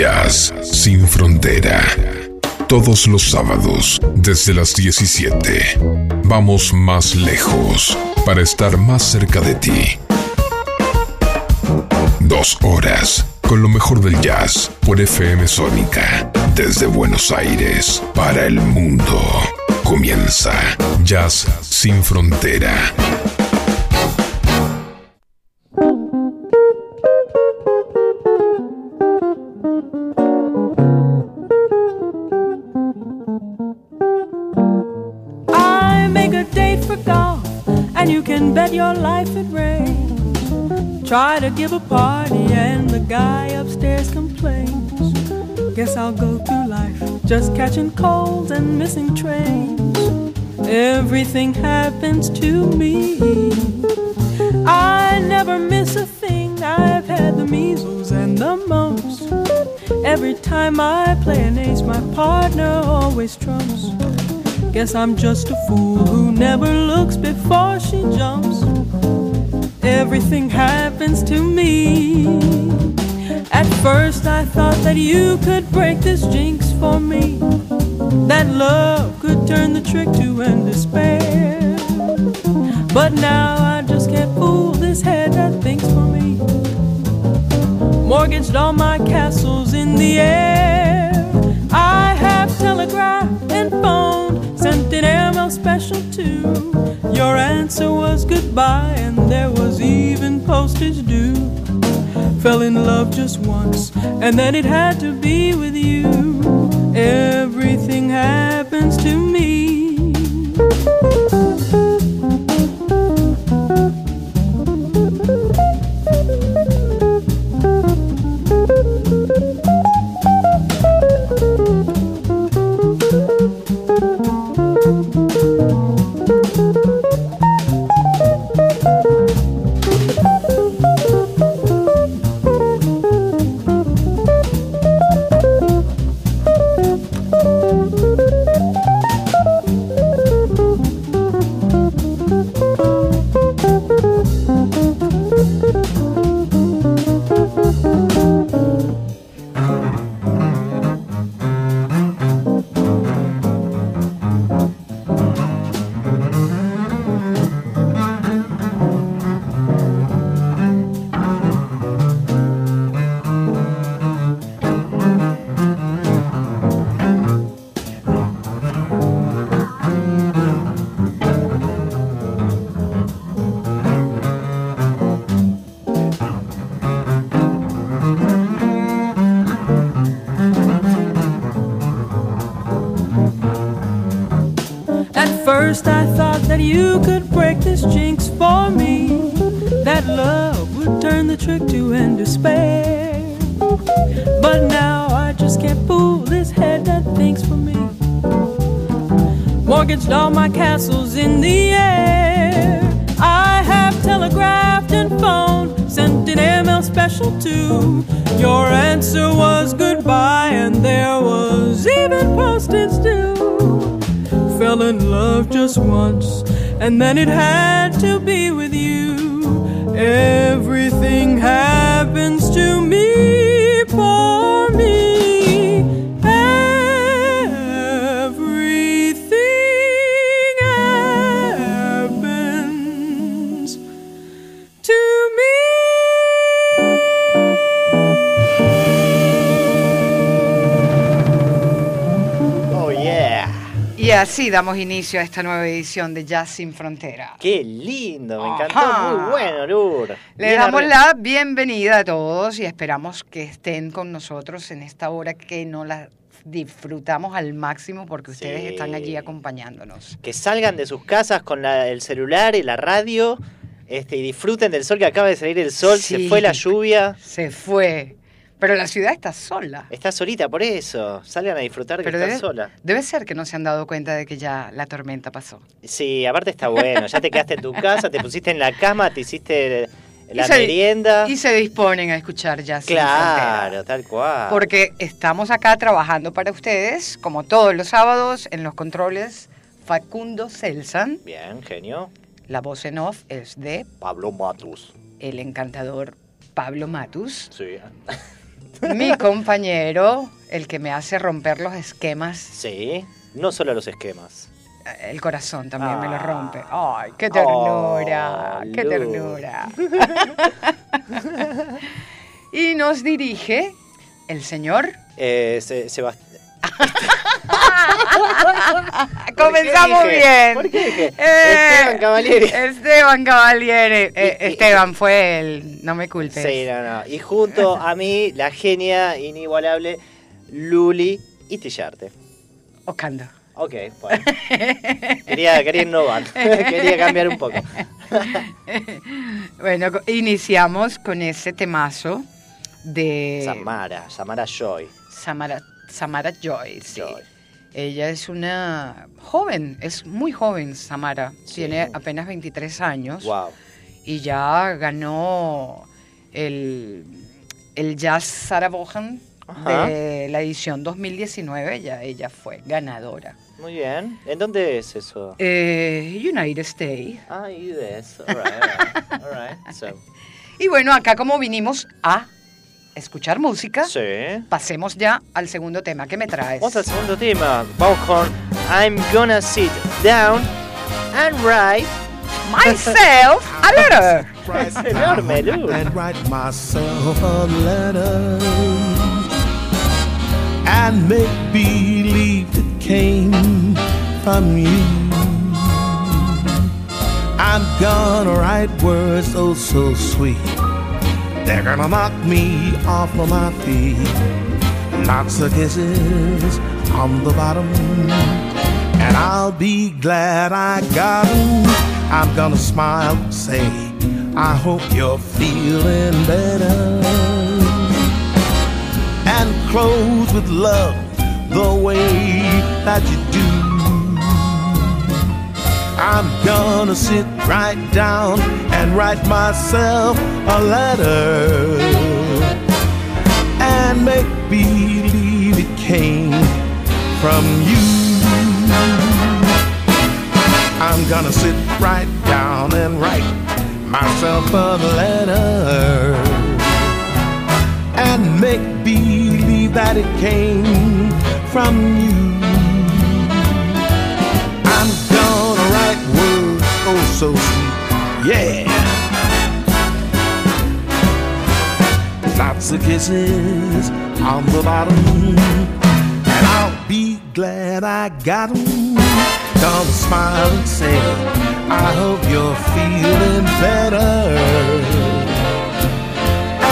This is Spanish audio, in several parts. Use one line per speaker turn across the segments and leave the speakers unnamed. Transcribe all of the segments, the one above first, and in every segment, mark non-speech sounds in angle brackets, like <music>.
Jazz sin frontera. Todos los sábados, desde las 17. Vamos más lejos para estar más cerca de ti. Dos horas con lo mejor del jazz por FM Sónica. Desde Buenos Aires para el mundo. Comienza Jazz sin frontera.
And bet your life it rains. Try to give a party, and the guy upstairs complains. Guess I'll go through life just catching colds and missing trains. Everything happens to me. I never miss a thing. I've had the measles and the mumps. Every time I play an ace, my partner always trumps. Guess I'm just a fool who never looks before she jumps. Everything happens to me. At first, I thought that you could break this jinx for me. That love could turn the trick to end despair. But now I just can't fool this head that thinks for me. Mortgaged all my castles in the air. An airmail special too. Your answer was goodbye, and there was even postage due. Fell in love just once, and then it had to be with you. Everything happens to me.
Y así damos inicio a esta nueva edición de Jazz Sin Frontera.
Qué lindo, me encantó.
Ajá.
Muy bueno, Lur.
Le
Bien
damos la bienvenida a todos y esperamos que estén con nosotros en esta hora que no la disfrutamos al máximo porque ustedes
Sí.
están allí acompañándonos.
Que salgan de sus casas con la- el celular y la radio este, y disfruten del sol que acaba de salir el sol, se fue la lluvia.
Se fue. Pero la ciudad está sola.
Está solita por eso. Salgan a disfrutar que
Pero
está
debe,
sola.
debe ser que no se han dado cuenta de que ya la tormenta pasó.
Sí, aparte está bueno. Ya te quedaste en tu casa, te pusiste en la cama, te hiciste la
Y se-
merienda.
Y se disponen a escuchar Sin
Claro, tal cual.
Porque estamos acá trabajando para ustedes, como todos los sábados, en los controles Facundo Celsan.
Bien, genio.
La voz en off es de
Pablo Matus.
el encantador Pablo Matus.
Sí.
Mi compañero, el que me hace romper los esquemas,
Sí, no solo los esquemas.
el corazón también me lo
Ah.
rompe. ¡Ay, qué ternura!
Oh,
¡Qué ternura! <laughs> y nos dirige el señor.
Eh, Se- Sebast- <laughs> <laughs>
Comenzamos bien.
¿Por qué dije? <laughs>
Eh,
Esteban Cavalieri.
Esteban Cavalieri. <laughs> Eh, Esteban fue el. No me culpes.
Sí, no, no. Y junto a mí, la genia inigualable Luli y Tillarte.
Ocando.
Ok, bueno. Quería, quería innovar. quería cambiar un poco.
Bueno, iniciamos con ese temazo de
Samara, Samara Joy.
Samara, Samara Joy. sí.
Joy.
Ella es una joven, es muy joven Samara,
Sí.
tiene apenas 23 años
Wow.
y ya ganó el, el Jazz Sarah
Ajá.
de la edición 2019, ya ella fue ganadora.
Muy bien. ¿En dónde es eso?
Eh, United States.
Ah, US. All right, all right. All right. <laughs> So,
Y bueno, acá como vinimos a escuchar música,
sí.
pasemos ya al segundo tema. ¿Qué me traes?
Vamos al segundo tema. Vamos con I'm gonna sit down and write.
Myself a letter. <laughs>
Enorme,
and write myself a letter and make believe it came from you. I'm gonna write words oh so sweet. They're gonna knock me off of my feet. Lots of kisses on the bottom. And I'll be glad I got 'em. I'm gonna smile say, I hope you're feeling better. And close with love the way that you do. I'm gonna sit right down and write myself a letter and make believe it came from you. I'm gonna sit right down and write myself a letter and make believe that it came from you. So sweet, yeah. Lots of kisses on the bottom, and I'll be glad I got 'em. Gonna smile and say, I hope you're feeling better.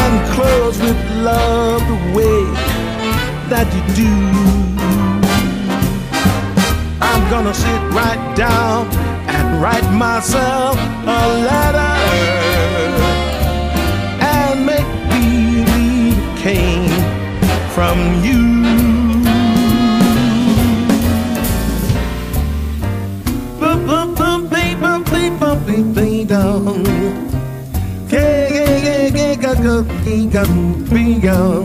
And close with love the way that you do. I'm gonna sit right down and write myself a letter and make believe it came from you. Ding dong, ding dong,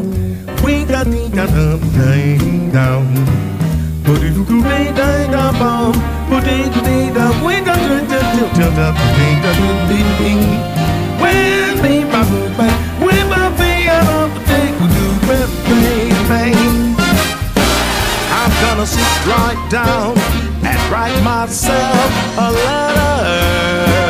bum. Put it to me, dong. We got to do, do, do, do, ding, do, do, ding, ding. When me, my boo, bang. When my feet out of the thing, we do, bang, bang, bang. I'm gonna sit right down and write myself a letter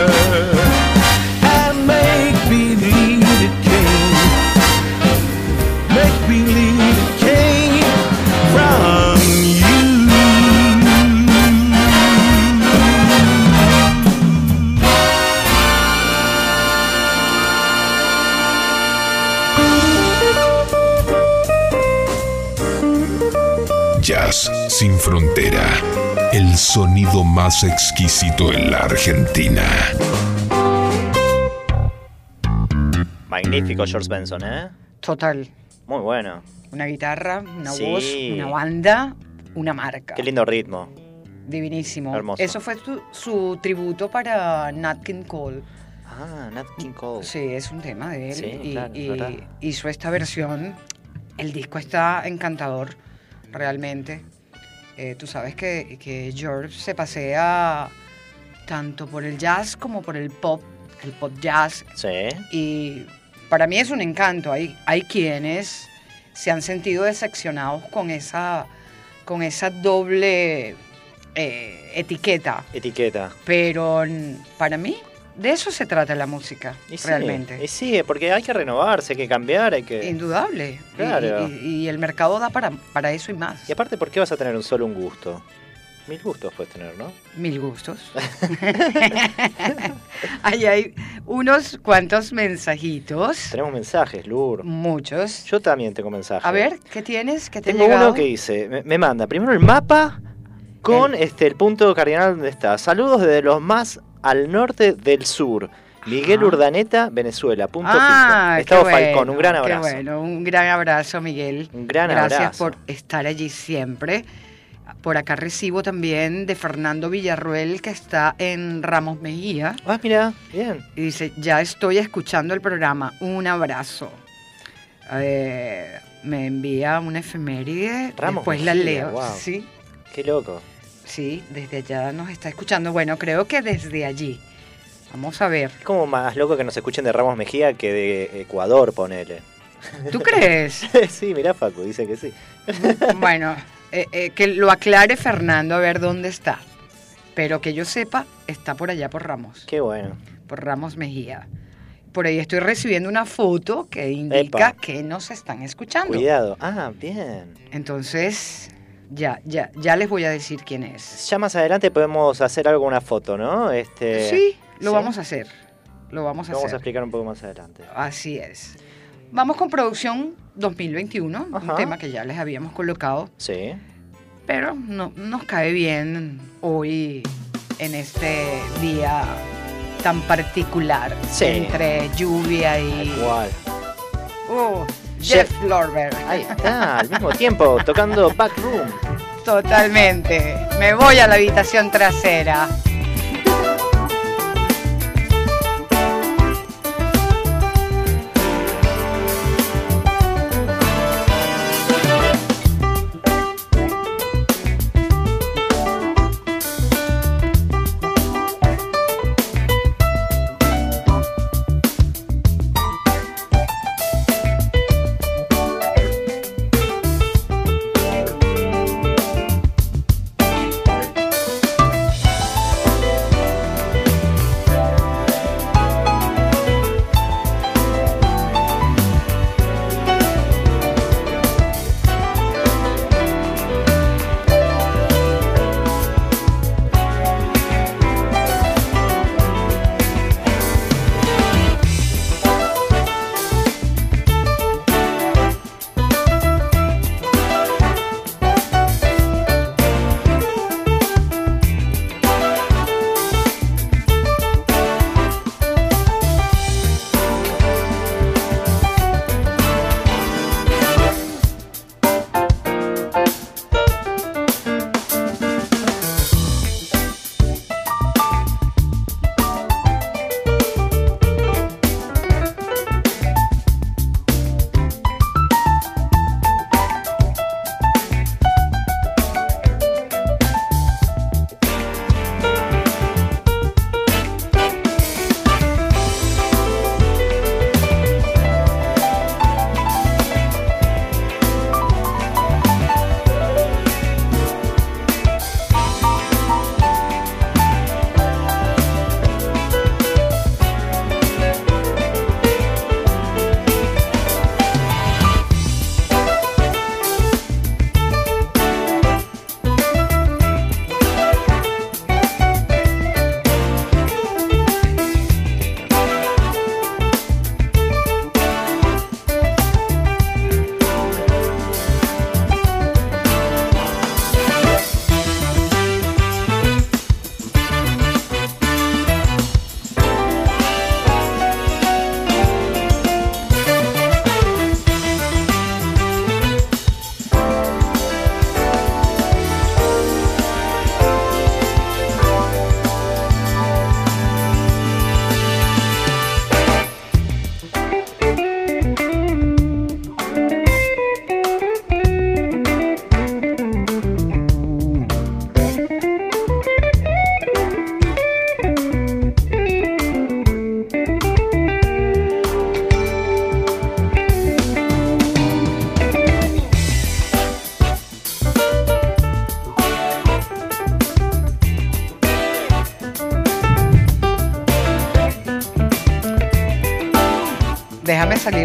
frontera. El sonido más exquisito en la Argentina.
Magnífico George Benson, ¿eh?
Total.
Muy bueno.
Una guitarra, una
Sí.
voz, una banda, una marca.
Qué lindo ritmo.
Divinísimo.
Hermoso.
Eso fue tu- su tributo para Nat King Cole.
Ah, Nat King Cole.
Sí, es un tema de él.
Sí,
y,
claro,
y hizo esta versión. El disco está encantador, realmente. Eh, tú sabes que, que George se pasea tanto por el jazz como por el pop, el pop jazz.
Sí.
Y para mí es un encanto. Hay, hay quienes se han sentido decepcionados con esa, con esa doble eh, etiqueta.
Etiqueta.
Pero para mí, de eso se trata la música,
Y sí,
realmente.
Y sí, porque hay que renovarse, hay que cambiar, hay que...
Indudable.
Claro.
Y, y el mercado da para, para eso y más.
Y aparte, ¿por qué vas a tener un solo un gusto? Mil gustos puedes tener, ¿no?
Mil gustos. <laughs> <laughs> Ahí hay unos cuantos mensajitos.
Tenemos mensajes, Lur.
Muchos.
Yo también tengo mensajes.
A ver, ¿qué tienes? ¿Qué te
Tengo uno que dice, me, me manda primero el mapa con este el punto cardinal donde está. Saludos desde los más al norte del sur. Miguel
Ajá.
Urdaneta, Venezuela. Punto
Ah.
Estado
qué
Falcón,
bueno,
un gran
qué
abrazo.
bueno, un gran abrazo, Miguel.
Un gran
Gracias
abrazo.
por estar allí siempre. Por acá recibo también de Fernando Villarruel, que está en Ramos Mejía.
Ah, mira, bien.
Y dice, ya estoy escuchando el programa. Un abrazo. Eh, me envía una efeméride.
Ramos
después la
Mejía,
leo.
wow.
Sí,
Qué loco.
Sí, desde allá nos está escuchando. Bueno, creo que desde allí. Vamos a ver.
Es como más loco que nos escuchen de Ramos Mejía que de Ecuador, ponele.
¿Tú crees? <laughs>
sí, mirá Facu, dice que sí. <laughs>
bueno, eh, eh, que lo aclare Fernando a ver dónde está. Pero que yo sepa, está por allá por Ramos,
Qué bueno.
por Ramos Mejía. Por ahí estoy recibiendo una foto que indica
Epa.
que nos están escuchando.
Cuidado. Ah, bien.
Entonces, ya, ya, ya les voy a decir quién es.
Ya más adelante podemos hacer algo, una foto, ¿no? Este,
sí, lo
¿sí?
vamos a hacer. Lo vamos a
Lo vamos a
hacer.
explicar un poco más adelante.
Así es. Vamos con producción 2021,
Ajá.
un tema que ya les habíamos colocado,
Sí.
pero no, nos cae bien hoy en este día tan particular
Sí.
entre lluvia y
Igual.
Uh,
Jeff-
Lorber.
Ahí está, al mismo tiempo, tocando Backroom.
Totalmente. Me voy a la habitación trasera.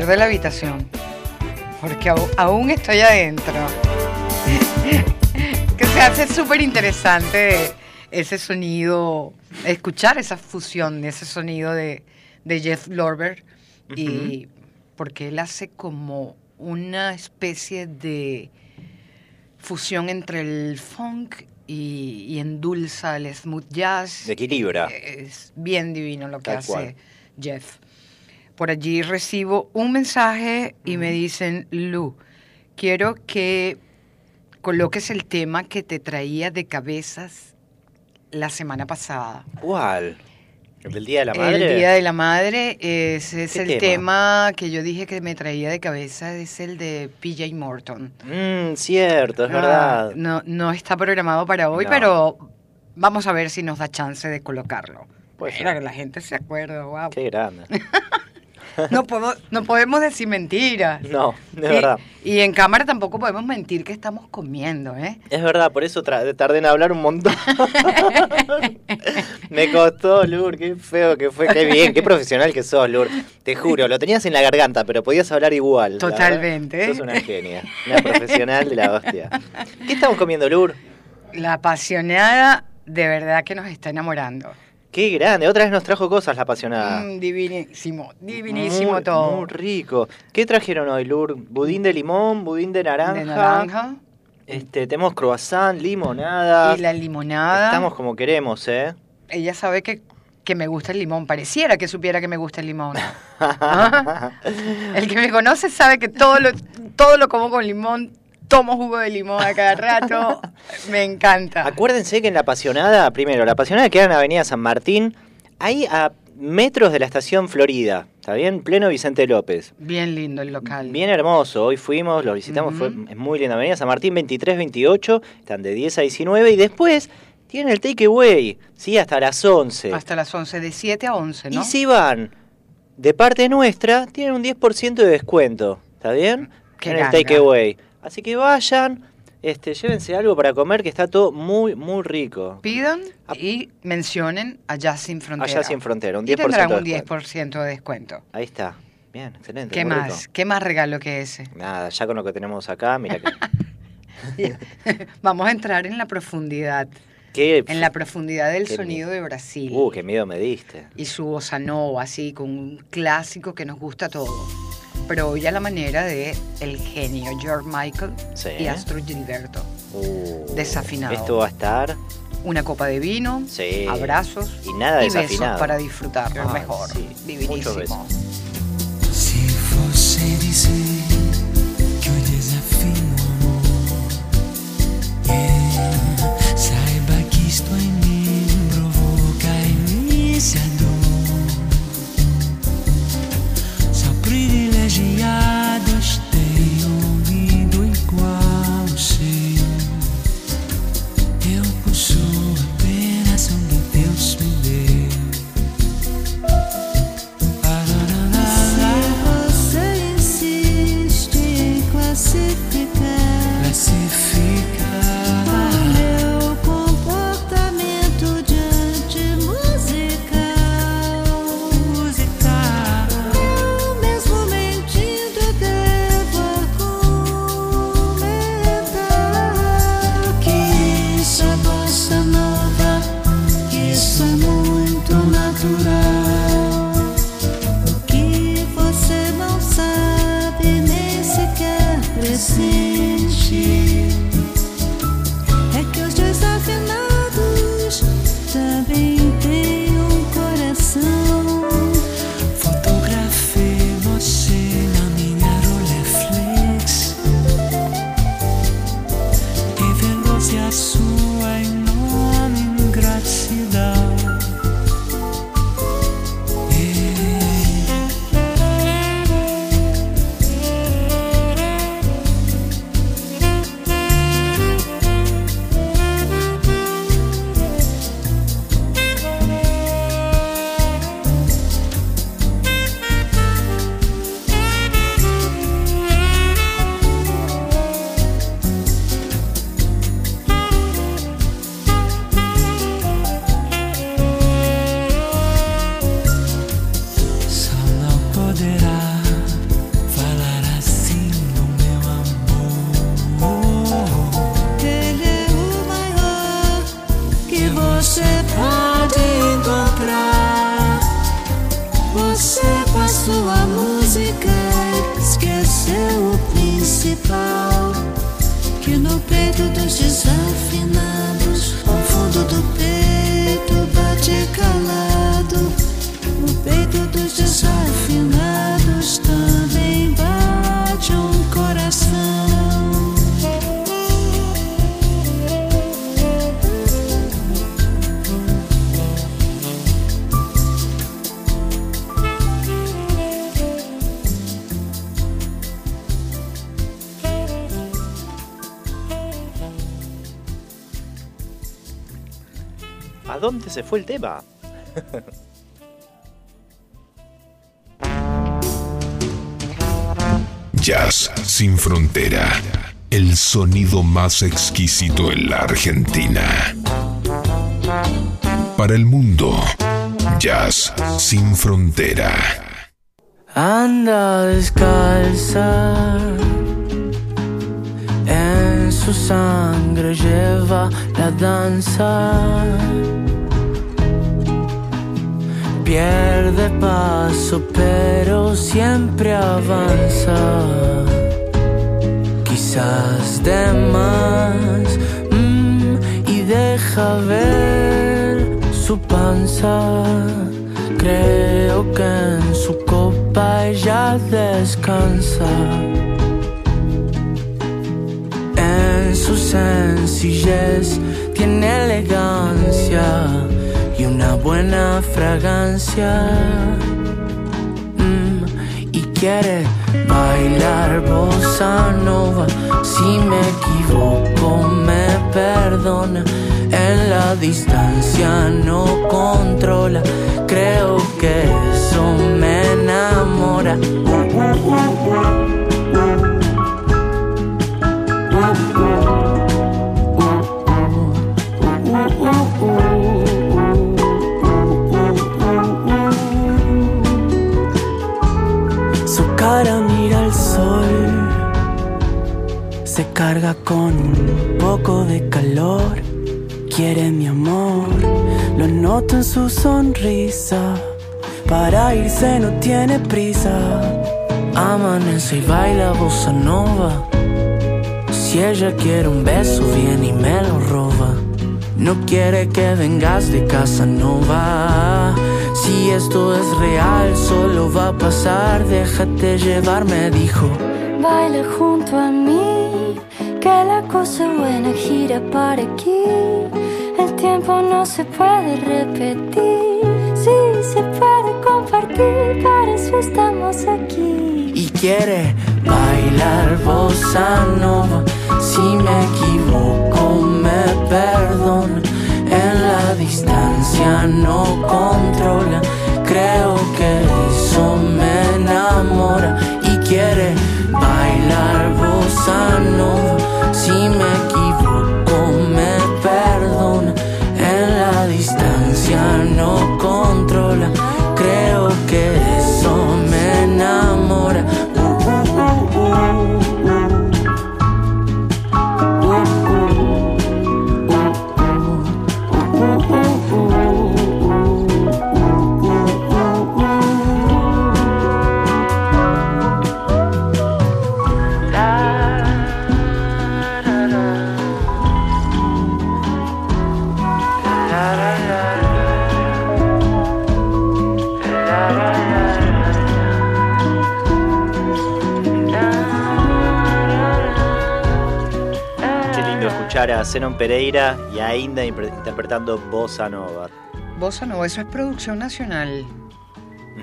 De la habitación. Porque aún estoy adentro. <laughs> que se hace súper interesante ese sonido, escuchar esa fusión de ese sonido de, de Jeff Lorber. Y porque él hace como una especie de fusión entre el funk y, y endulza el smooth jazz.
De equilibra.
Es bien divino lo que
Tal
hace
cual.
Jeff. Por allí recibo un mensaje y me dicen, Lu, quiero que coloques el tema que te traía de cabezas la semana pasada.
¿Cuál? ¿El del Día de la Madre?
El Día de la Madre, ese es
¿Qué
el
tema?
tema? que yo dije que me traía de cabeza, es el de PJ Morton.
Mmm, cierto, es
Ah,
verdad.
No, no está programado para hoy,
No.
pero vamos a ver si nos da chance de colocarlo. Mira,
ser.
que la gente se acuerda, wow.
Qué grande. <laughs>
No, puedo- no podemos decir mentiras.
No, de
Y-
verdad.
Y, en cámara tampoco podemos mentir que estamos comiendo, ¿eh?
Es verdad, por eso tardé en hablar un montón. <laughs> Me costó, Lur, qué feo que fue, qué bien, qué profesional que sos, Lur. Te juro, lo tenías en la garganta, pero podías hablar igual.
Totalmente.
Sos una genia, una profesional de la hostia. ¿Qué estamos comiendo, Lur?
La apasionada de verdad que nos está enamorando.
Qué grande, otra vez nos trajo cosas la apasionada.
Mm, divinísimo, divinísimo
muy,
todo.
Muy rico. ¿Qué trajeron hoy, Lur? Budín de limón, budín de naranja.
De naranja
Este, tenemos croissant, limonada.
y la limonada.
Estamos como queremos, ¿eh?
Ella sabe que, que me gusta el limón. Pareciera que supiera que me gusta el limón. <laughs> Ah. El que me conoce sabe que todo lo, todo lo como con limón. Tomo jugo de limón a cada rato. <laughs> Me encanta.
Acuérdense que en La Apasionada, primero, La Apasionada queda en Avenida San Martín, ahí a metros de la estación Florida, ¿está bien? Pleno Vicente López.
Bien lindo el local.
Bien hermoso, hoy fuimos, lo visitamos, fue, es muy linda. Avenida San Martín 23-28, están de 10 a 19 y después tienen el takeaway, ¿sí? Hasta las 11.
Hasta las 11, de 7 a 11, ¿no?
Y si van de parte nuestra, tienen un 10% de descuento, ¿está bien?
Qué
en el takeaway. Así que vayan, este, llévense algo para comer que está todo muy, muy rico.
Pidan y mencionen Allá Sin Frontera.
Allá sin frontera, un
Y
10%
tendrán
de
un
descuento.
10% de descuento.
Ahí está. Bien, excelente.
¿Qué más?
rico.
¿Qué más regalo que ese?
Nada, ya con lo que tenemos acá, mira que. <laughs>
Vamos a entrar en la profundidad.
qué-
En la profundidad del sonido de Brasil.
Uh, qué miedo me diste.
y su bossa nova, así, con un clásico que nos gusta a todos. Pero hoy a la manera de el genio George Michael
Sí.
y Astro Gilberto.
Uh,
Desafinado.
Esto va a estar.
Una copa de vino,
Sí.
abrazos
Y nada
besos
desafinado.
para disfrutarlo
Ay,
mejor.
sí.
Divinísimo.
Muchos besos.
Se você dizer que eu desafio amor, é, saiba que isto em mim provoca imensa privilegiados têm o fundo
¿A dónde se fue el tema?
Jazz sin frontera. El sonido más exquisito en la Argentina. Para el mundo. Jazz sin frontera.
Anda descalza, en su sangre lleva la danza. Pierde paso, pero siempre avanza. Quizás de más, mm, y deja ver su panza. Creo que en su copa ella descansa. En su sencillez tiene elegancia y una buena fragancia. Mm, y quiere bailar bossa nova. Si me equivoco, me perdona. En la distancia no controla. Creo que eso me enamora. Carga con un poco de calor. Quiere mi amor, lo noto en su sonrisa. Para irse no tiene prisa. Amanece y baila bossa nova. Si ella quiere un beso, viene y me lo roba. No quiere que vengas de casa, no va. Si esto es real, solo va a pasar. Déjate llevar, me dijo.
Baila junto a mí, que la cosa buena gira para aquí. El tiempo no se puede repetir, sí se puede compartir, para eso estamos aquí.
y quiere bailar bossa nova. Si me equivoco, me perdona. En la distancia no controla. Creo que eso me enamora y quiere bailar bossa nova. Si me equivoco, me perdona. En la distancia no controla. Creo que eso me enamora.
A Zenon Pereira y a Inda interpretando Bossa Nova.
Bossa Nova, eso es producción nacional.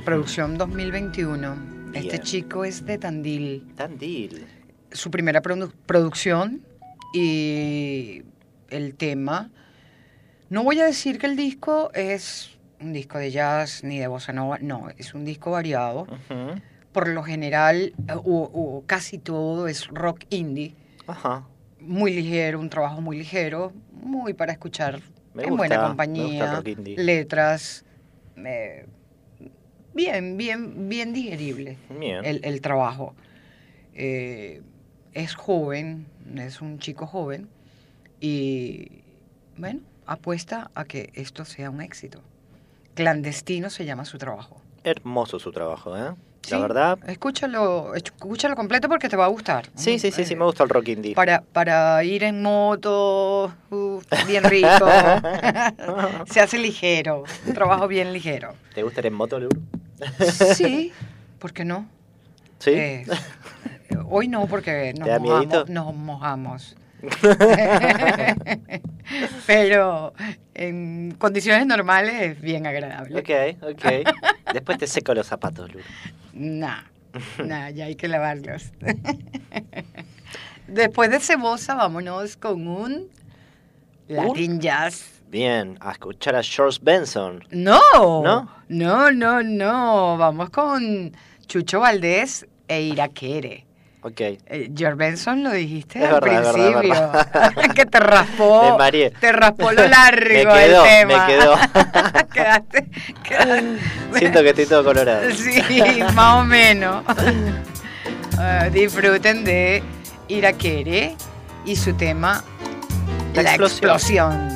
Producción 2021. Este chico es de Tandil.
Tandil.
Su primera produ- producción y el tema. No voy a decir que el disco es un disco de jazz ni de bossa nova, no, es un disco variado. Por lo general, eh, o, o casi todo es rock indie,
Ajá.
Muy ligero, un trabajo muy ligero, muy para escuchar
Me
en
gusta,
buena
me gusta
compañía, letras, eh, bien, bien, bien digerible
Bien.
el, el trabajo. Eh, es joven, es un chico joven y, bueno, apuesta a que esto sea un éxito. Clandestino se llama su trabajo.
Hermoso su trabajo, ¿eh? La verdad.
Escúchalo, escúchalo completo porque te va a gustar.
Sí, sí, sí, sí, me gusta el rock indie.
Para, para ir en moto, uf, bien rico. <laughs> Se hace ligero, un trabajo bien ligero.
¿Te gusta ir en moto, Lur?
Sí, <laughs> ¿por qué no?
Sí.
Eh, hoy no, porque nos
¿Te da miedito?
mojamos, nos mojamos. <laughs> Pero en condiciones normales es bien agradable.
ok, ok. Después te seco los zapatos.
Nah, <laughs> nah, ya hay que lavarlos. <laughs> Después de cebosa, vámonos con un Latin Jazz.
Bien, a escuchar a George Benson.
No,
¿No?
no, no, no. Vamos con Chucho Valdés e Iraquere.
Ok.
Eh, George Benson lo dijiste
Es
al
verdad, es verdad, es
principio. <laughs> que te raspó. <laughs>
Me.
Te raspó lo <laughs> largo
Me quedó,
el
me
tema.
quedó.
quedaste, quedaste-
Siento que estoy todo colorado.
Sí, más o menos. Disfruten de Iraquere y su tema
La
La,
explosión.
explosión.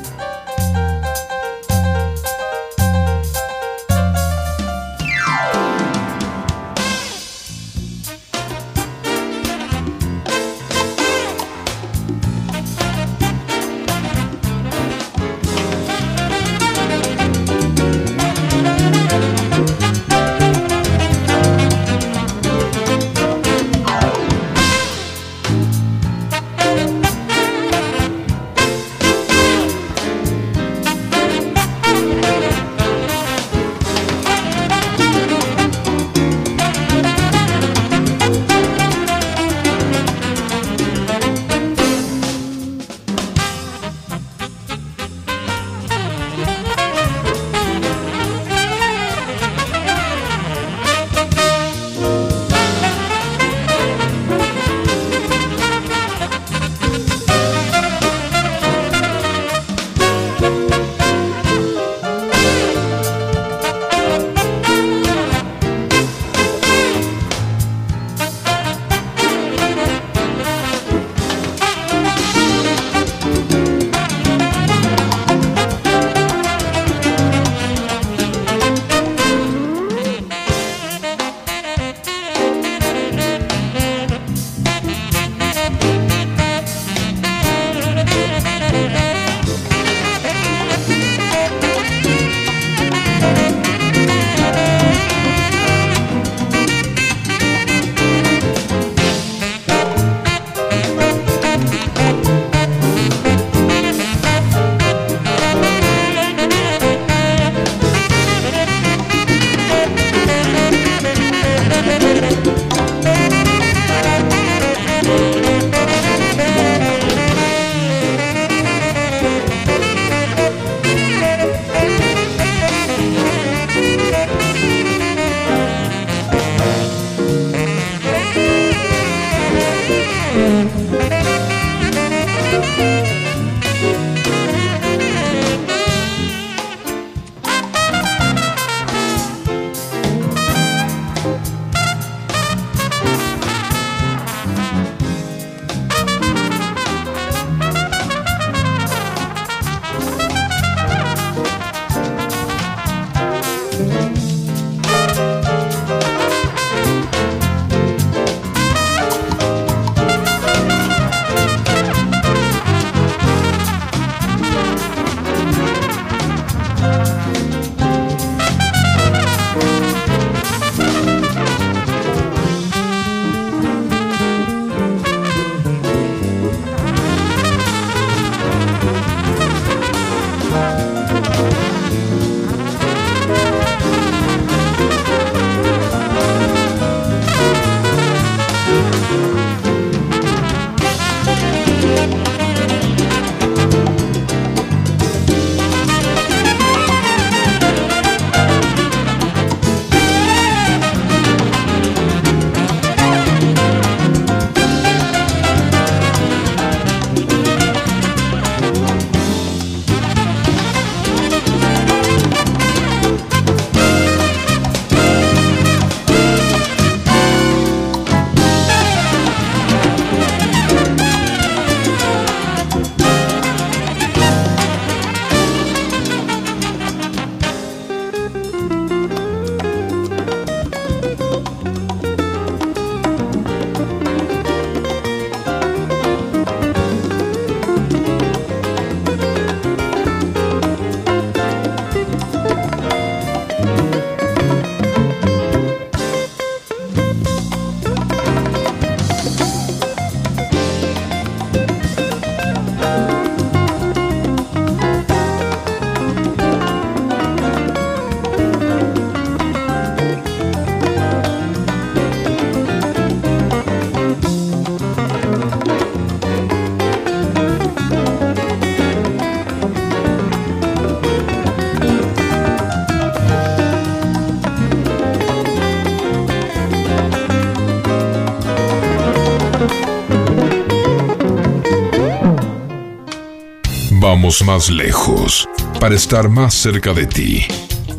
Vamos más lejos para estar más cerca de ti.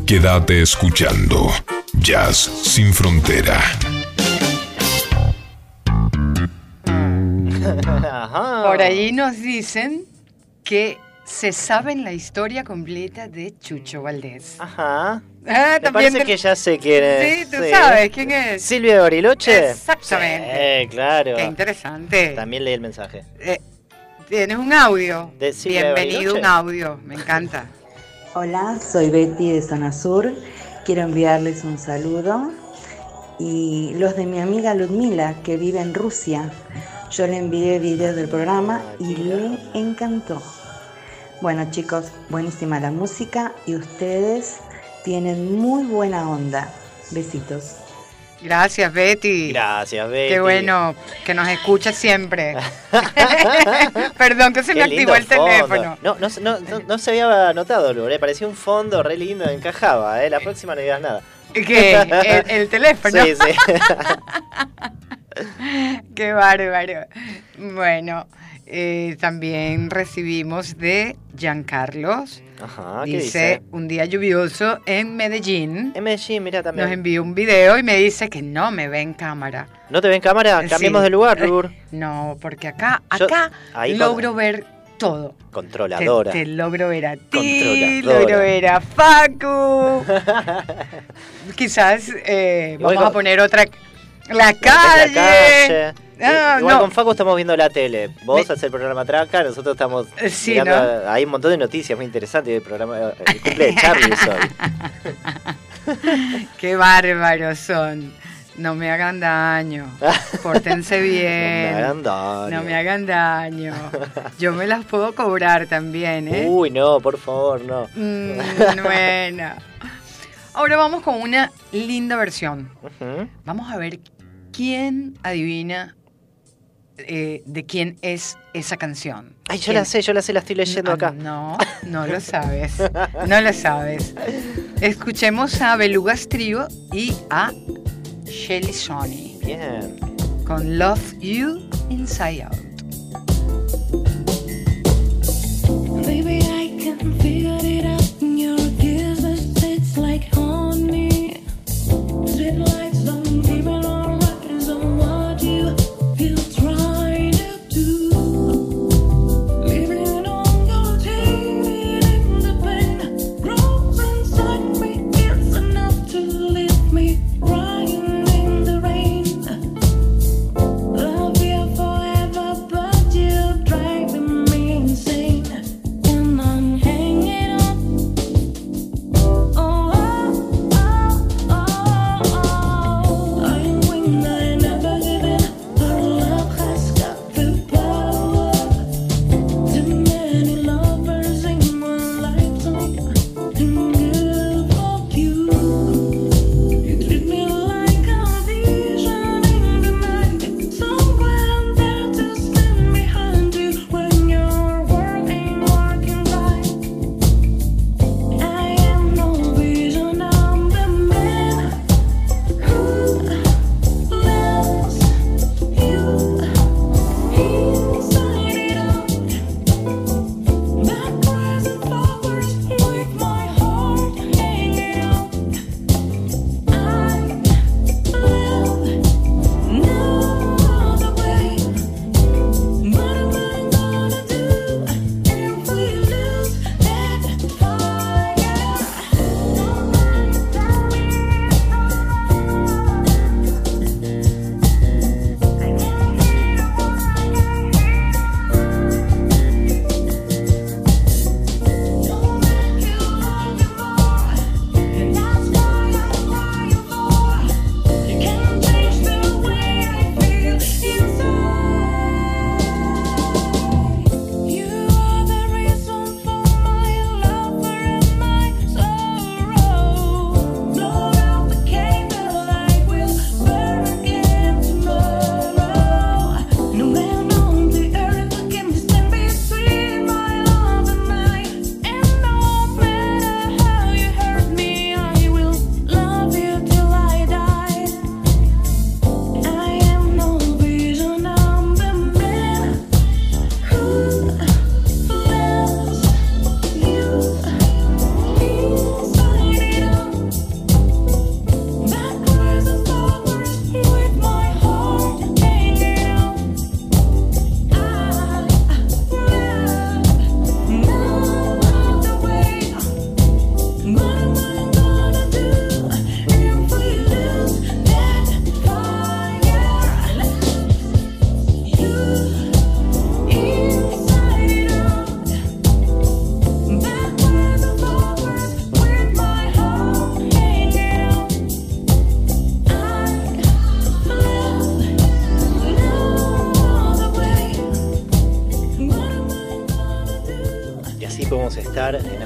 Quédate escuchando Jazz sin frontera.
Por allí nos dicen que se saben la historia completa de Chucho Valdés.
Ajá.
Ah,
Me
también
parece
te-
que ya sé quién es.
Sí, tú sabes quién es.
Silvia Bariloche.
Exactamente.
Sí, claro.
Qué interesante.
También leí el mensaje.
Eh, ¿Tienes un audio? Bienvenido un audio, me encanta.
Hola, soy Betty de Zona Sur. Quiero enviarles un saludo. Y los de mi amiga Ludmila, que vive en Rusia. Yo le envié videos del programa y le encantó. Bueno chicos, buenísima la música y ustedes tienen muy buena onda. Besitos.
Gracias, Betty.
Gracias, Betty.
Qué bueno que nos escucha siempre. <laughs> Perdón que se me
Qué
activó el
fondo.
teléfono.
No, no, no, no, no se había notado, Lu, ¿eh? Parecía un fondo re lindo, encajaba, ¿eh? La próxima no digas nada.
¿Qué? ¿El, el teléfono?
Sí, sí. <laughs>
Qué bárbaro. Bueno, eh, también recibimos de Giancarlos.
Ajá, ¿qué
dice,
dice?
un día lluvioso en Medellín.
En Medellín, mira también.
Nos envió un video y me dice que no me ve en cámara.
¿No te ven cámara? Cambiemos
Sí.
de lugar, Lur.
No, porque acá,
Yo-
acá
ahí
logro ver todo.
Controladora.
te logro ver a ti,
Controladora.
logro ver a Facu. <laughs> Quizás eh, vamos a poner otra. La
La
calle.
Calle.
Ah,
Igual
no.
con Facu estamos viendo la tele. Vos
Me-
haces el programa Traca, nosotros estamos
Eh, sí.
Hay un montón de noticias muy interesantes. El programa, el cumple de Charlie hoy. <laughs>
Qué bárbaros son. No me hagan daño. <laughs> Pórtense bien.
No me hagan daño.
No me hagan daño. Yo me las puedo cobrar también, ¿eh?
Uy, no, por favor, no.
Mm, bueno. Ahora vamos con una linda versión. Vamos a ver quién adivina eh, de quién es esa canción.
Ay, yo
¿Quién?
la sé, yo la sé, la estoy leyendo
Ah,
acá.
No, <laughs> no lo sabes. No lo sabes. Escuchemos a Belugas Trio y a Shelly Sony
Bien.
con Love You Inside Out.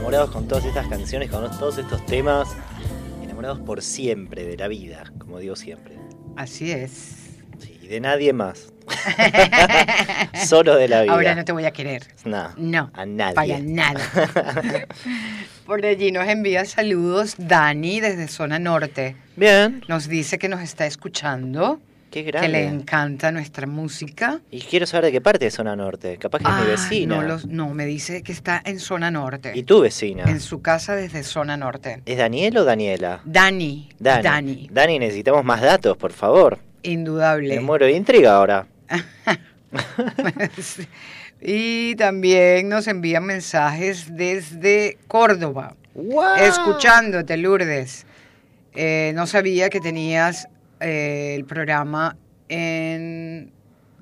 Enamorados con todas estas canciones, con todos estos temas, enamorados por siempre de la vida, como digo siempre.
Así es.
Sí, y de nadie más. <laughs> Solo de la vida.
Ahora no te voy a querer.
No,
No,
a nadie.
para nada. <laughs> Por allí nos envía saludos Dani desde zona norte.
Bien,
Nos dice que nos está escuchando,
qué
que
grande.
le encanta nuestra música.
Y quiero saber de qué parte de zona norte. Capaz que es mi
Ah,
vecina.
No, los- no, me dice que está en zona norte.
Y tu vecina.
En su casa desde zona norte.
¿Es Daniel o Daniela?
Dani.
Dani.
Dani.
Dani, necesitamos más datos, por favor.
Indudable.
Me muero de intriga ahora. <laughs>
Y también nos envían mensajes desde Córdoba. Escuchándote, Lourdes. Eh, no sabía que tenías eh, el programa en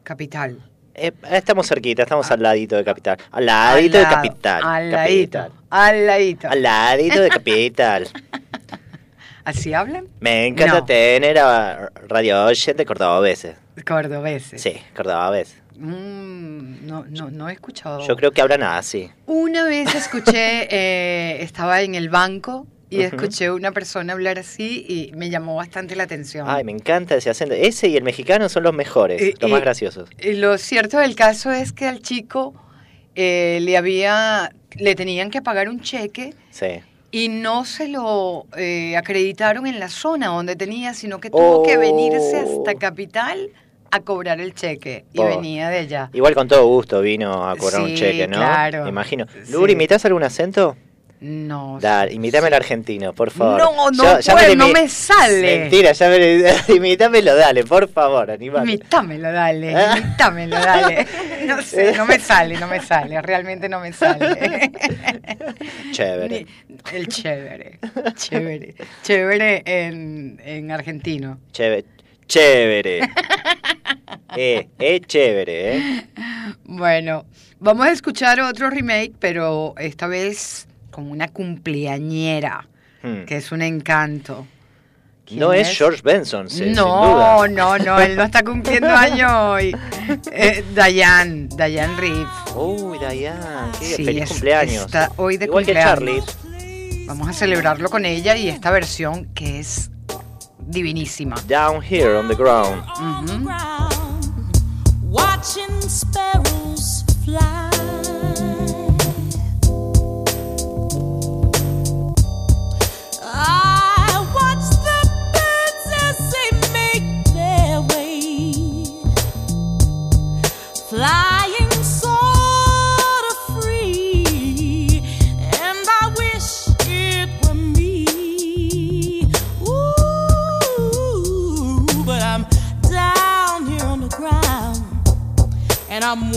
Capital.
Eh, estamos cerquita, estamos al ladito de Capital. Al ladito de
Al lado,
Capital.
Al
Capital.
ladito. Al ladito.
Al ladito de Capital. <laughs>
¿Así hablan?
Me encanta
No.
tener a radio oyente cordobeses.
Cordobeses.
Sí, cordobeses.
Mm, no, no, no he escuchado.
Yo creo que hablan así.
Una vez escuché, <laughs> eh, estaba en el banco y escuché una persona hablar así y me llamó bastante la atención.
Ay, me encanta ese acento. Ese y el mexicano son los mejores,
Y-
los
y-
más graciosos.
Y lo cierto del caso es que al chico eh, le había, le tenían que pagar un cheque
Sí.
y no se lo eh, acreditaron en la zona donde tenía, sino que tuvo que venirse hasta
Oh.
Capital a cobrar el cheque y
Oh.
venía de allá.
Igual con todo gusto vino a cobrar un
Sí,
cheque, ¿no?
claro.
Me imagino.
Sí.
Luri, ¿imitas algún acento?
No.
Dale, imitame el argentino, por favor.
No, no
Ya- ya
puedo,
lo
no me sale.
Mentira, ya me <laughs> imitámelo, dale, por favor, animate.
Imitámelo, dale,
Ah.
imitámelo, dale. <laughs> No sé, no me sale, no me sale, realmente no me sale. <laughs>
Chévere.
El chévere, chévere, chévere en, en argentino.
Chévere. Chévere. eh, eh, chévere, eh.
Bueno, vamos a escuchar otro remake, pero esta vez con una cumpleañera,
Hmm.
que es un encanto. ¿Quién
No es George Benson, sí, sin
no,
duda.
no, no, él no está cumpliendo <laughs> años hoy. Eh, Diane, Diane Reeves.
Uy, Dayan, qué
Sí,
feliz
es-
cumpleaños.
está hoy de
Igual
cumpleaños.
que Charlie.
Vamos a celebrarlo con ella y esta versión que es divinísima.
Down here on the ground.
Watching sparrows fly. And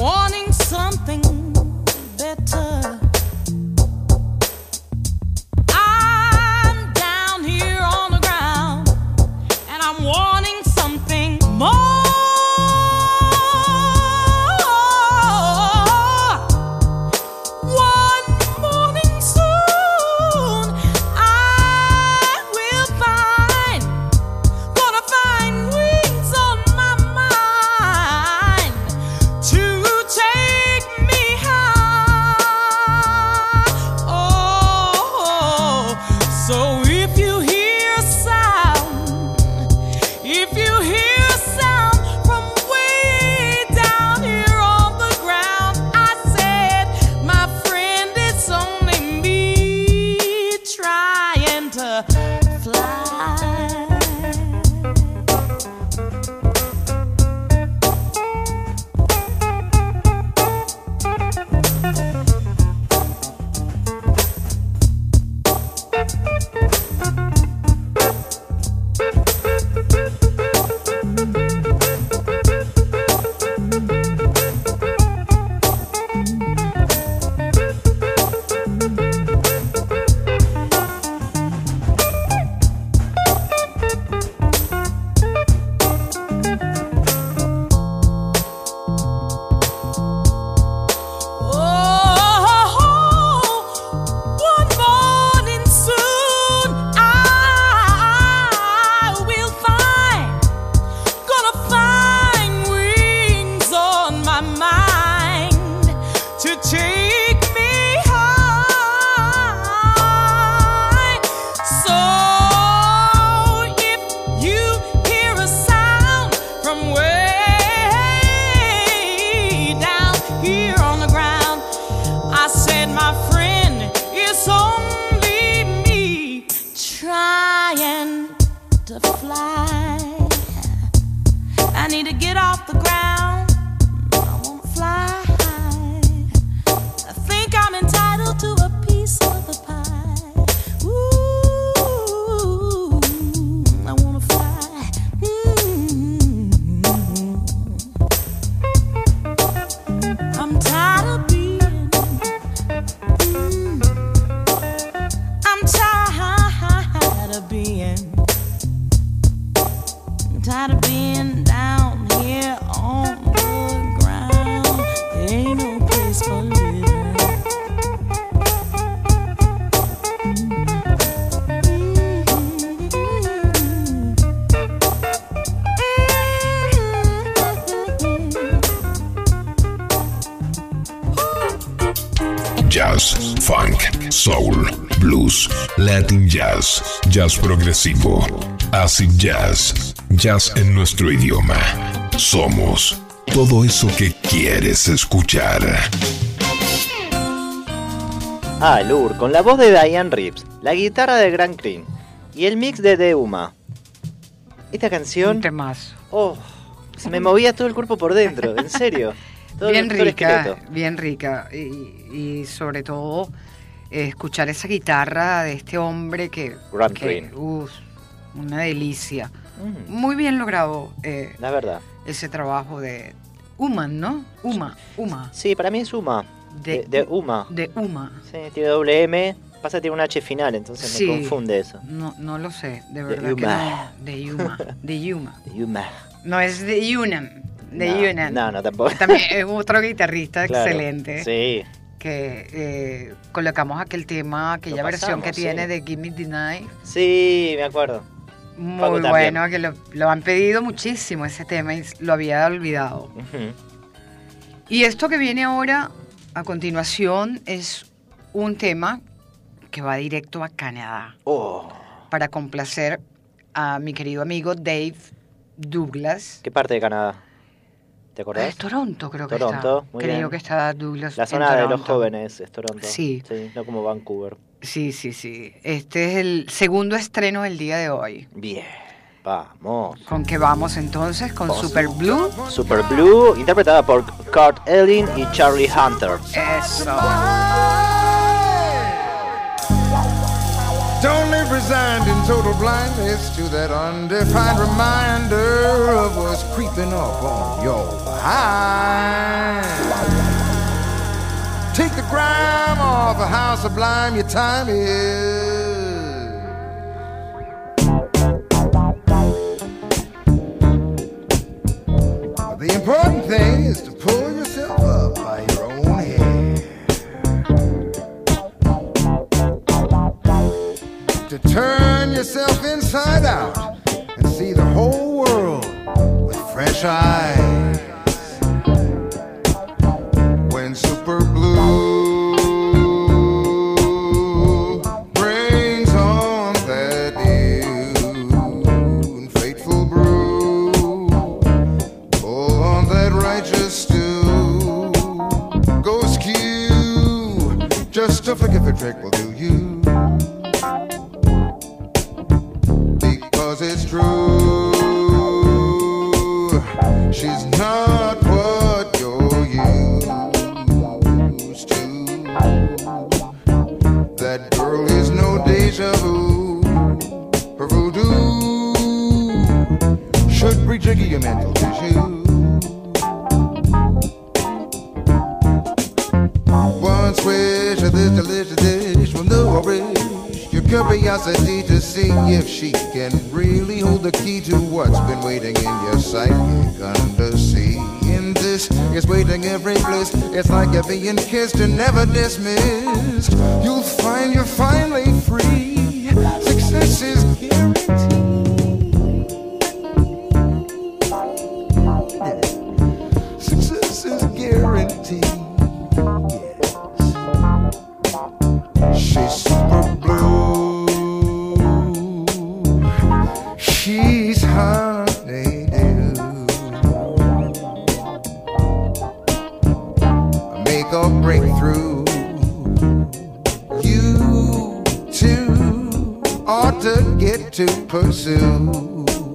jazz, funk, soul, blues, latin jazz, jazz progresivo, acid jazz, jazz en nuestro idioma. Somos todo eso que quieres escuchar.
Ah, Lur, con la voz de Diane Reeves, la guitarra de Grand Cream y el mix de Deuma. Esta canción.
Un temazo.
Oh, se me movía todo el cuerpo por dentro, en serio. <laughs> Todo
bien
todo el
rica, bien rica. Y, sobre todo eh, escuchar esa guitarra de este hombre que,
Grant
que, uf, una delicia.
Mm,
Muy bien logrado eh,
la verdad.
ese trabajo de Uman, ¿no? Uma, Uma,
Sí, para mí es Uma. De,
De-
de Uma.
de Uma.
Sí, tiene doble M. Pasa tiene un H final, entonces
Sí.
me confunde eso.
No, no lo sé, de
De
verdad que no. De Yuma, de Yuma. <laughs>
De Uma.
No es de Yunam, de
no. No, no, tampoco. <laughs>
También es otro guitarrista
Claro.
excelente.
Sí.
que eh, colocamos aquel tema, aquella versión que tiene de Gimme the Night.
Sí, me acuerdo.
Muy
Paco también.
bueno, que lo, lo han pedido muchísimo ese tema y lo había olvidado. Y esto que viene ahora, a continuación, es un tema que va directo a Canadá
Oh,
para complacer a mi querido amigo Dave Douglas.
¿qué parte de Canadá? ¿Te acordás?
Toronto creo que
Toronto,
está.
muy
Creo
bien.
que está Douglas.
La
en
zona de los jóvenes es Toronto.
Sí.
Sí, no como Vancouver.
Sí, sí, sí. Este es el segundo estreno del día de hoy.
Bien, vamos.
¿Con qué vamos entonces? Con
Vamos.
Super Blue.
Super Blue, interpretada por Kurt Elling y Charlie Hunter.
Eso.
Don't live resigned in total blindness to that undefined reminder of what's creeping up on your behind. Take the grime off the house sublime, your time is. The important thing is to pull pursue.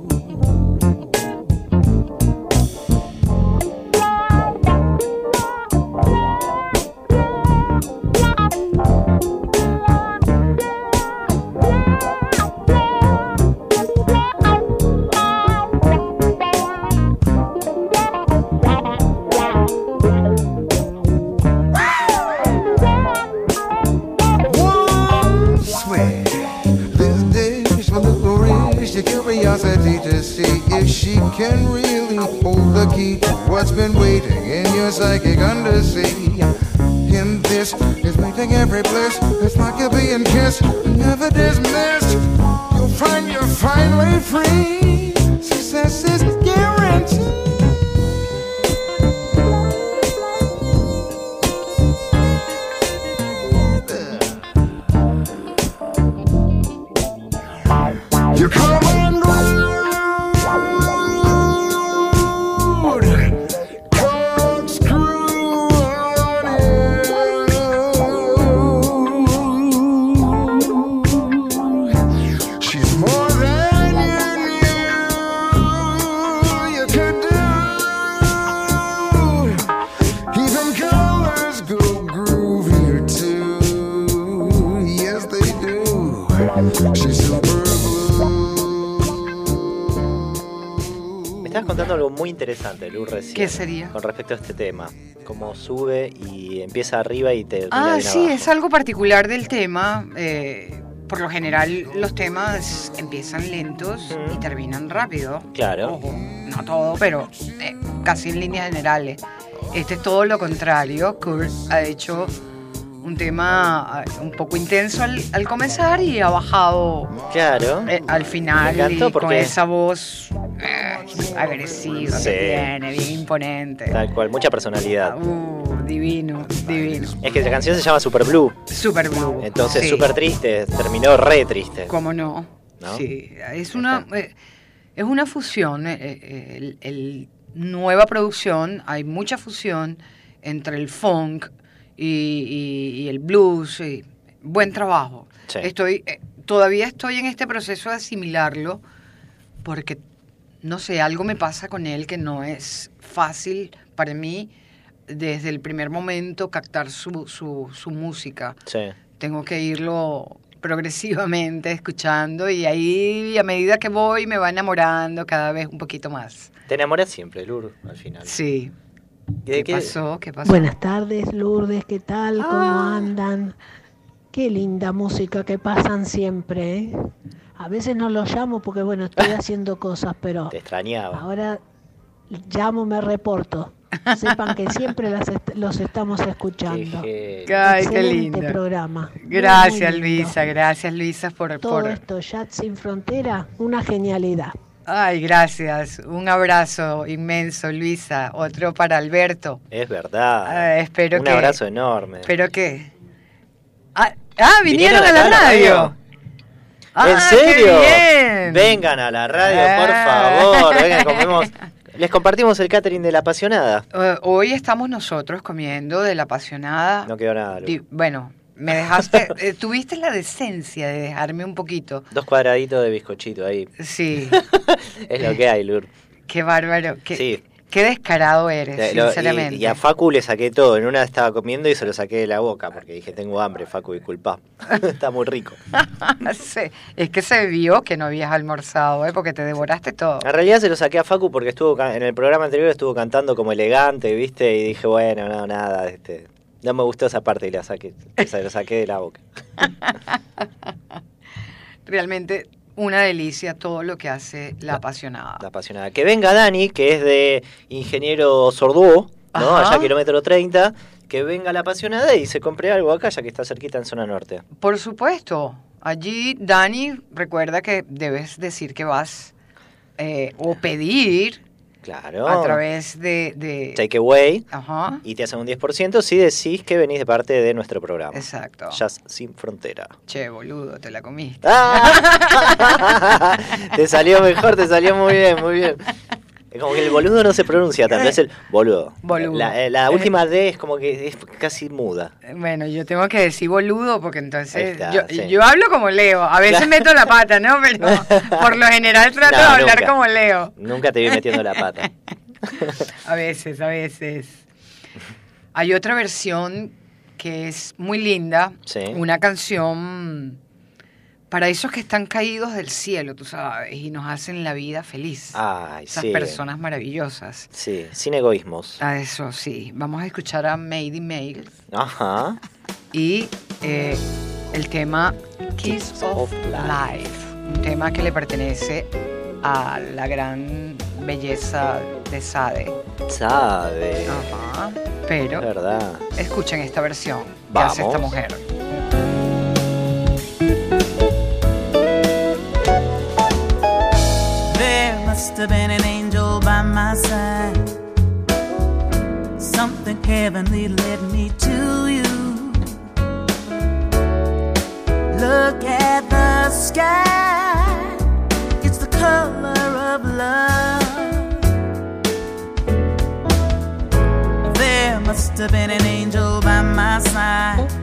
¿Qué sería?
Con respecto a este tema. Cómo sube y empieza arriba y te
Ah, sí, es algo particular del tema. eh, por lo general, los temas empiezan lentos y terminan rápido.
Claro.
Ojo, no todo, pero eh, casi en líneas generales. Este es todo lo contrario. Kurt ha hecho un tema eh, un poco intenso al, al comenzar y ha bajado
Claro.
eh, al final y con esa voz agresiva
Sí.
que tiene, bien imponente.
Tal cual, mucha personalidad.
Uh, divino, divino.
Es que la canción se llama Super Blue.
Super Blue.
Entonces,
Sí.
súper triste. Terminó re triste.
¿Cómo no?
¿No?
Sí, es una, eh, es una fusión. eh, eh, el, el- nueva producción, hay mucha fusión entre el funk y, y- y el blues. y buen trabajo.
Sí.
Estoy, eh, todavía estoy en este proceso de asimilarlo porque, no sé, algo me pasa con él que no es fácil para mí desde el primer momento captar su, su, su música
Sí.
tengo que irlo progresivamente escuchando y ahí a medida que voy me va enamorando cada vez un poquito más.
Te enamoras siempre, Lur, al final.
Sí.
¿Qué,
¿Qué pasó? ¿Qué pasó?
Buenas tardes, Lourdes, ¿qué tal? ¿Cómo
Ah.
andan? Qué linda música que pasan siempre, ¿eh? A veces no los llamo porque, bueno, estoy <laughs> haciendo cosas, pero
Te extrañaba.
ahora llamo, me reporto. Sepan que siempre las est- los estamos escuchando.
Ay, qué lindo.
programa.
Gracias,
lindo.
Luisa. Gracias, Luisa, por...
Todo
por...
esto, Chat Sin Frontera, una genialidad.
Ay, gracias. Un abrazo inmenso, Luisa. Otro para Alberto.
Es verdad.
Ah, espero
Un
que...
abrazo enorme.
¿Pero qué? Ah, ah, vinieron,
¿Vinieron
a la
acá a la
radio.
radio?
Ah,
¿En
qué
serio?
bien.
Vengan a la radio, por
Ah.
favor. Vengan, comemos. <laughs> Les compartimos el catering de la apasionada.
Eh, hoy estamos nosotros comiendo de la apasionada.
No quedó nada. Lu.
Bueno, me dejaste, <laughs> eh, tuviste la decencia de dejarme un poquito.
Dos cuadraditos de bizcochito ahí.
Sí, <laughs>
Es lo que hay, Lur.
qué bárbaro, qué,
Sí.
Qué descarado eres,
Eh,
sinceramente.
y, a Facu le saqué todo. En una estaba comiendo y se lo saqué de la boca porque dije, tengo hambre, Facu, disculpa. <laughs> Está muy rico. <laughs>
Sí, es que se vio que no habías almorzado, ¿eh? porque te devoraste todo.
En realidad se lo saqué a Facu porque estuvo en el programa anterior estuvo cantando como elegante, ¿viste? Y dije, bueno, no, nada, este, no me gustó esa parte y la saqué, se lo saqué de la boca. <laughs>
Realmente una delicia todo lo que hace la apasionada.
La apasionada. Que venga Dani, que es de ingeniero sordo, ¿no? Allá kilómetro 30, que venga la apasionada y se compre algo acá, ya que está cerquita en zona norte.
Por supuesto, allí Dani, recuerda que debes decir que vas eh, o pedir
Claro.
a través de... de-
Take away.
Ajá.
Y te hacen un 10% si decís que venís de parte de nuestro programa.
Exacto.
Jazz sin frontera.
Che, boludo, te la comiste.
¡Ah! <laughs> te salió mejor, te salió muy bien, muy bien. Como que el boludo no se pronuncia tanto, es el boludo.
Boludo.
La, eh, la
Eh.
última D es como que es casi muda.
Bueno, yo tengo que decir boludo porque entonces
está,
yo,
sí.
yo hablo como Leo. A veces
Claro.
meto la pata, ¿no? Pero <laughs> por lo general trato
No,
de hablar
nunca.
como Leo.
Nunca te vi metiendo la pata. <laughs>
A veces, a veces. Hay otra versión que es muy linda.
Sí.
Una canción para esos que están caídos del cielo, tú sabes, y nos hacen la vida feliz.
Ay,
Esas
sí.
personas maravillosas.
Sí, sin egoísmos.
A eso sí. Vamos a escuchar a Made in Mail
Ajá.
y eh, el tema Kiss of Life. Un tema que le pertenece a la gran belleza de Sade.
Sabe.
Ajá. Pero
Es verdad.
escuchen esta versión que
Vamos.
hace esta mujer.
Must have been an angel by my side. Something heavenly led me to you. Look at the sky, it's the color of love. There must have been an angel by my side.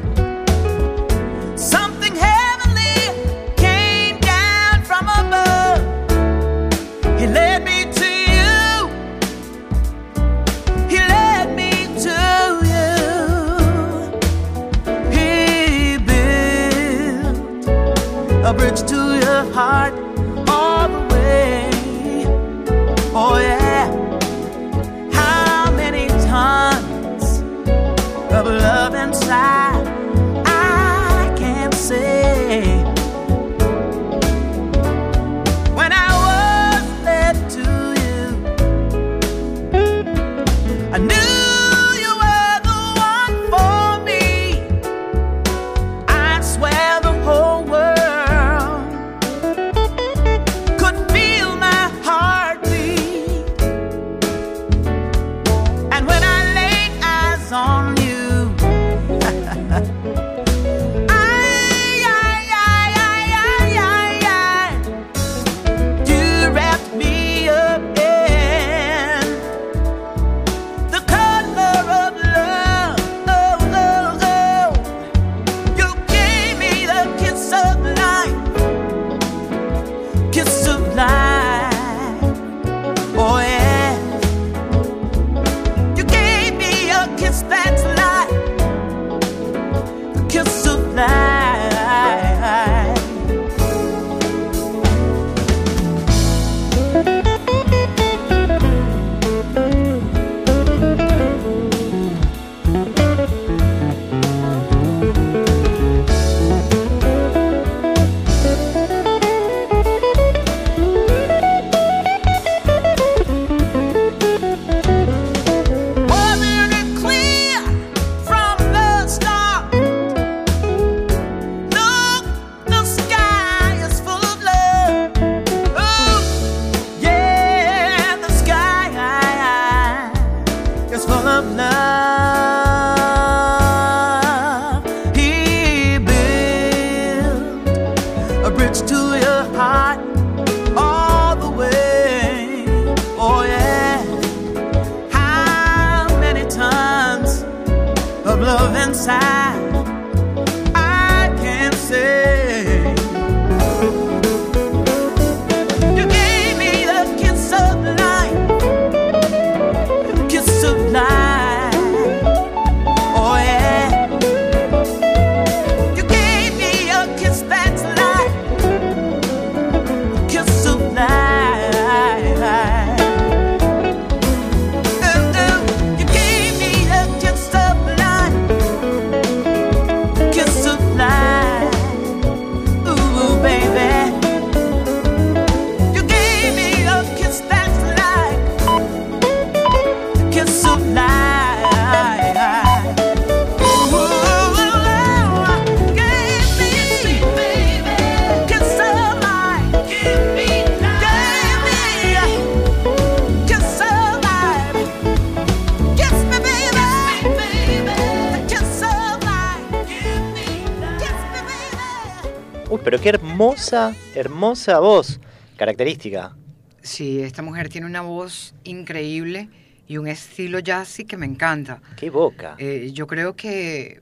Hermosa, hermosa voz. Característica.
Sí, esta mujer tiene una voz increíble y un estilo jazzy que me encanta.
Qué boca.
Eh, yo creo que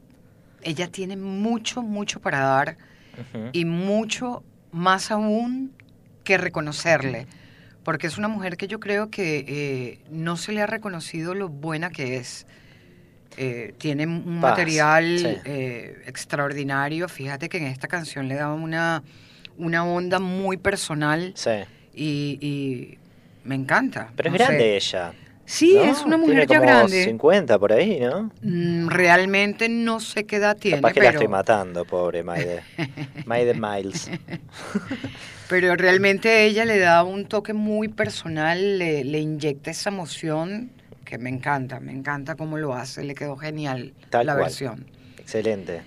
ella tiene mucho, mucho para dar y mucho más aún que reconocerle. Porque es una mujer que yo creo que eh, no se le ha reconocido lo buena que es. Eh, tiene un
Paz,
material
sí.
eh, extraordinario. Fíjate que en esta canción le daba una, una onda muy personal
Sí.
y, y me encanta.
Pero es grande
sé.
ella.
Sí,
¿no?
es una
Tiene
mujer ya
como
grande.
50 por ahí, ¿no?
Mm, Realmente no sé qué edad tiene,
Capaz que la
pero,
estoy matando, pobre Maide. <laughs> Maide Miles. <laughs>
pero realmente ella le da un toque muy personal, le, le inyecta esa emoción que me encanta, me encanta cómo lo hace, le quedó genial
Tal
la
cual.
versión.
Excelente.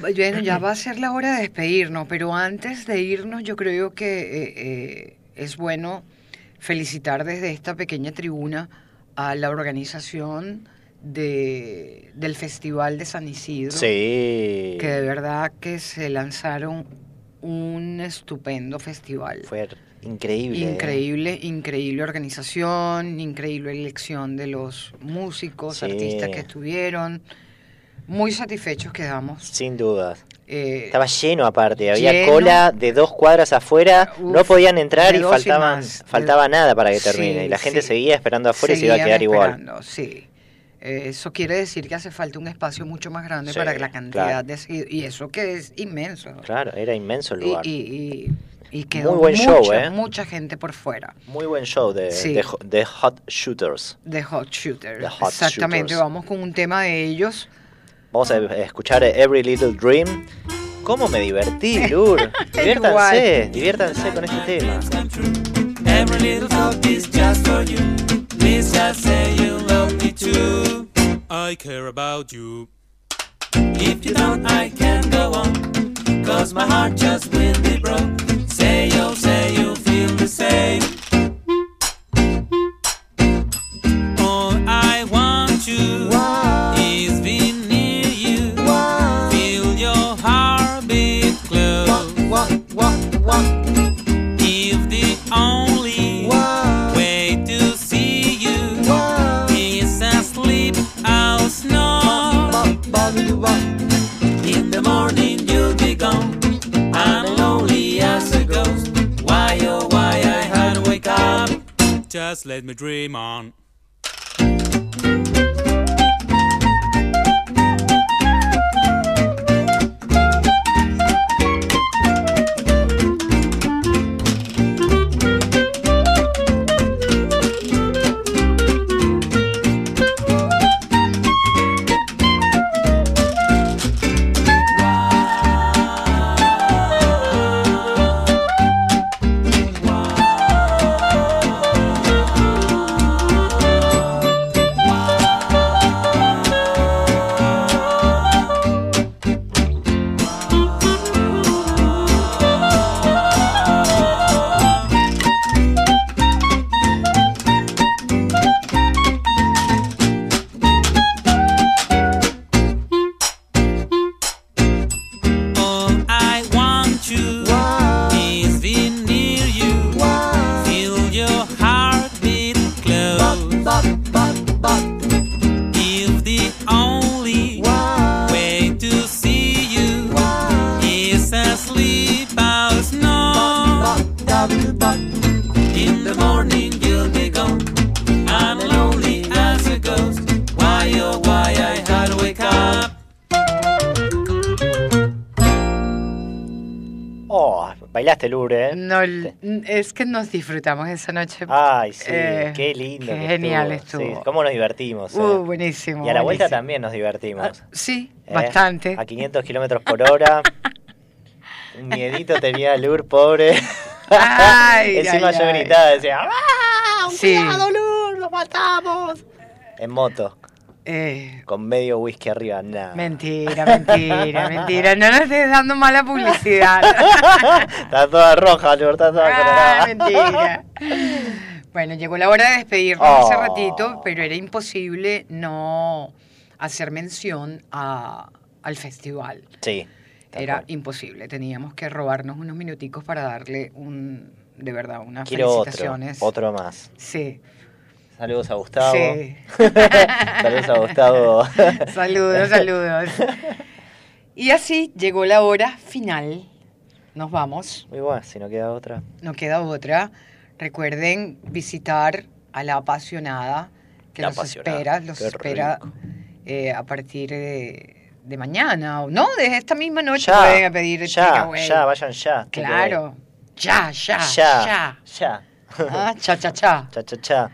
Bueno, ya <clears throat> va a ser la hora de despedirnos, pero antes de irnos yo creo que eh, eh, es bueno felicitar desde esta pequeña tribuna a la organización de, del Festival de San Isidro.
Sí.
que de verdad que se lanzaron un estupendo festival.
Fue increíble. ¿eh?
Increíble, increíble organización, increíble elección de los músicos,
Sí.
artistas que estuvieron. Muy satisfechos quedamos.
Sin dudas.
Eh,
Estaba lleno aparte, había
lleno.
cola de dos cuadras afuera, no podían entrar y faltaban,
más.
faltaba
De-
nada para que
Sí,
termine. y la gente
sí.
seguía esperando afuera y se iba a quedar igual.
esperando, Sí. Eh, Eso quiere decir que hace falta un espacio mucho más grande
Sí,
para la cantidad
claro.
de seguidores. Y eso que es inmenso.
Claro, era inmenso el lugar.
y, y- y quedó
Muy buen
mucha,
show, ¿eh?
mucha gente por fuera.
Muy buen show de,
Sí.
de, de Hot Shooters.
De Hot Shooter.
The Hot
Exactamente,
Shooters.
vamos con un tema de ellos.
Vamos a escuchar Every Little Dream. ¿Cómo me divertí, Lur? <laughs> diviértanse, diviértanse con este tema.
Every little thought is just for you. Please just say you love me
I care about you. If you don't, I can go on. Cause my heart just will be broke. Say you, say you feel the same. Just let me dream on.
Que nos disfrutamos esa noche.
Ay, sí,
Eh,
qué lindo.
qué
que
genial
estuvo.
estuvo.
Sí, cómo nos divertimos.
Uh,
eh.
buenísimo.
Y a la vuelta
buenísimo.
también nos divertimos.
Sí,
¿eh?
bastante.
A 500 kilómetros por hora. <laughs> Un miedito tenía Lur, pobre.
Ay, <laughs>
Encima
ay,
yo
ay.
gritaba, decía, ¡Ah! ¡Un
Sí.
cuidado, Lur! ¡Lo matamos! En moto,
Eh,
con medio whisky arriba, nada.
mentira, mentira, <laughs> mentira. No nos estés dando mala publicidad. <laughs>
Está toda roja, Lur, está toda
Ah,
colorada.
mentira. Bueno, llegó la hora de despedirnos
Oh.
hace ratito, pero era imposible no hacer mención a- al festival.
Sí.
Era
cual.
imposible. Teníamos que robarnos unos minuticos para darle un, de verdad, unas
Quiero otro,
felicitaciones.
otro más.
Sí.
Saludos a Gustavo.
Sí. <laughs>
Saludos a Gustavo. <laughs>
Saludos, saludos. Y así llegó la hora final. Nos vamos.
Muy bueno, si no queda otra.
No queda otra. Recuerden visitar a la apasionada que
La
los
apasionada,
espera, los
qué
espera eh, a partir de, de mañana o no, desde esta misma noche
Ya,
pueden pedir
ya, ya, vayan ya.
Claro. Ya, ya,
Ya,
ya.
ya.
Ah, cha, cha, cha. <laughs>
Cha, cha, cha.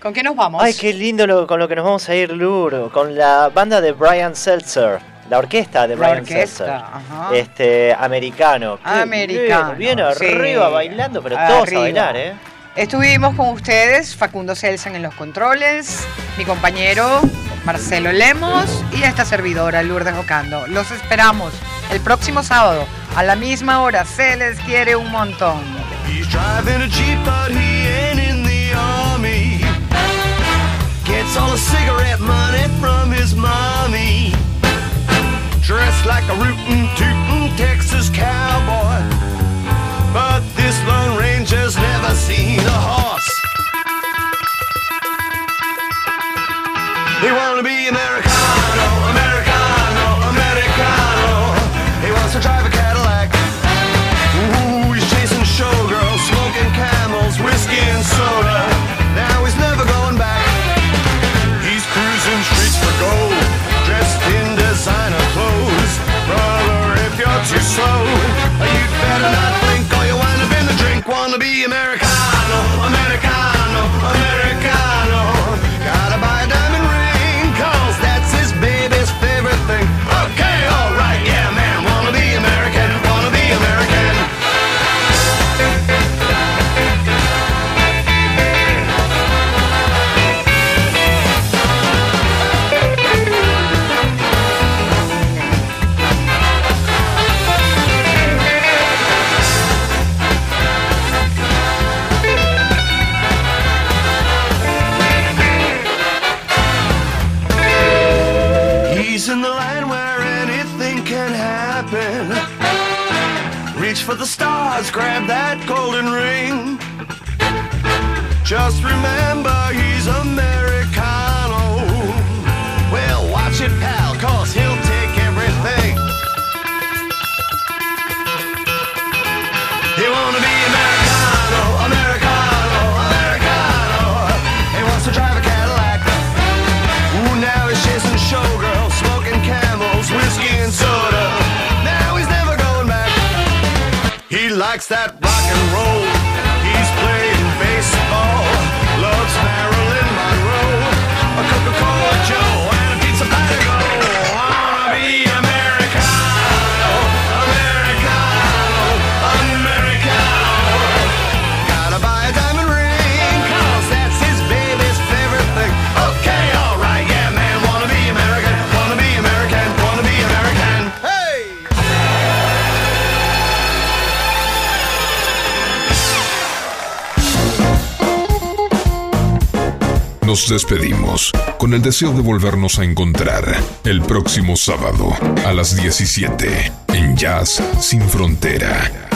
¿Con qué nos vamos?
Ay, qué lindo lo- con lo que nos vamos a ir, Lur. Con la banda de Brian Seltzer. La orquesta de Brian
orquesta,
Seltzer.
ajá.
Este, americano.
Americano,
Bien, bien
sí.
arriba bailando, pero todos
Arriba.
a bailar, ¿eh?
Estuvimos con ustedes, Facundo Celsan en los controles, mi compañero Marcelo Lemos y esta servidora Lourdes Ocando. Los esperamos el próximo sábado a la misma hora. Se les quiere un montón.
Gets all the cigarette money from his mommy. Dressed like a rootin' tootin' Texas cowboy. But this Lone Ranger's never seen a horse. He wanna be Americano, Wanna be Americano,
despedimos con el deseo de volvernos a encontrar el próximo sábado a las 17 en Jazz Sin Frontera.